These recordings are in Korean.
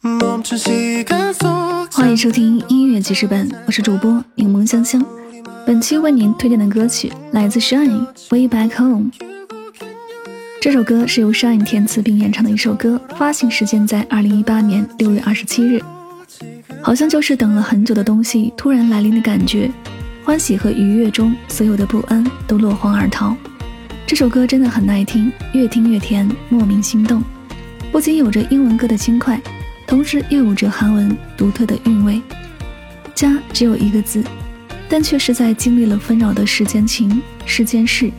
欢迎收听音乐记事本，我是主播柠檬香香。本期为您推荐的歌曲来自 Shine《Way Back Home》。这首歌是由 Shine 填词并演唱的一首歌，发行时间在二零一八年六月二十七日。好像就是等了很久的东西突然来临的感觉，欢喜和愉悦中，所有的不安都落荒而逃。这首歌真的很耐听，越听越甜，莫名心动。不仅有着英文歌的轻快，同时又有着韩文独特的韵味。家只有一个字，但却是在经历了纷扰的世间情、世间事、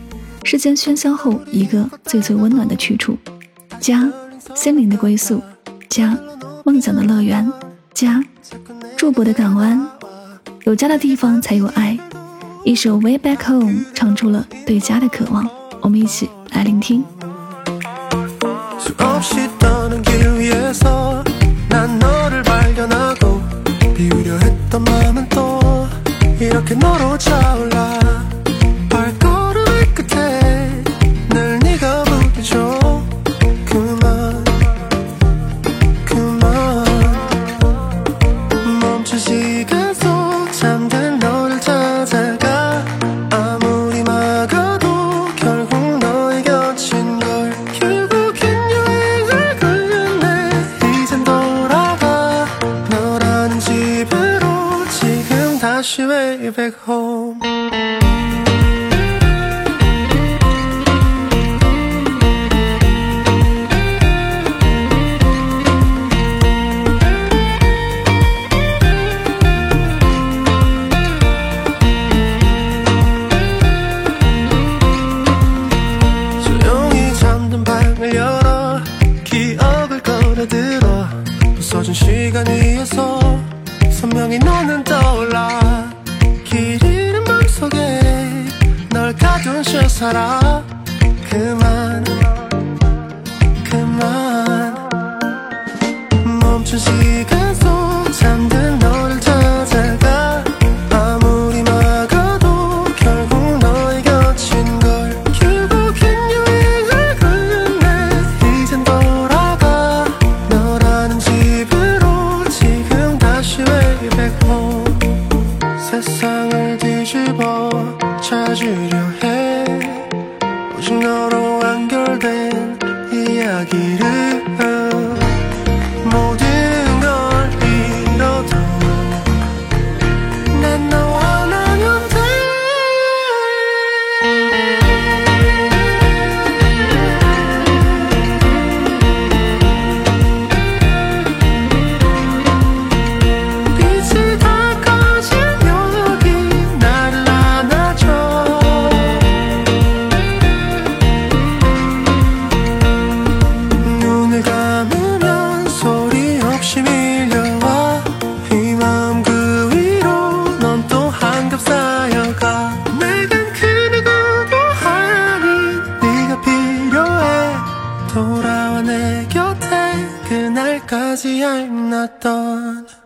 世间喧嚣后，一个最最温暖的去处。家，心灵的归宿；家，梦想的乐园；家，驻泊的港湾。有家的地方才有爱。一首《Way Back Home》唱出了对家的渴望。我们一起来聆听。 다시 way back home? 잠든 방을 열어. 기억을 걸어들어. 부서진 시간 위에서 선명히 너는 떠올라 가둔 채 살아 그만 그만. 멈춘 시간 속 잠든 너를 찾아가. 아무리 막아도 결국 너의 곁인 걸. 결국엔 여행을 끝내 이젠 돌아가. 너라는 집으로 지금 다시 way back home 세상을 뒤집어 찾으려 해. 오직 너로 완결된 이야기를 돌아와 내 곁에 그날까지 done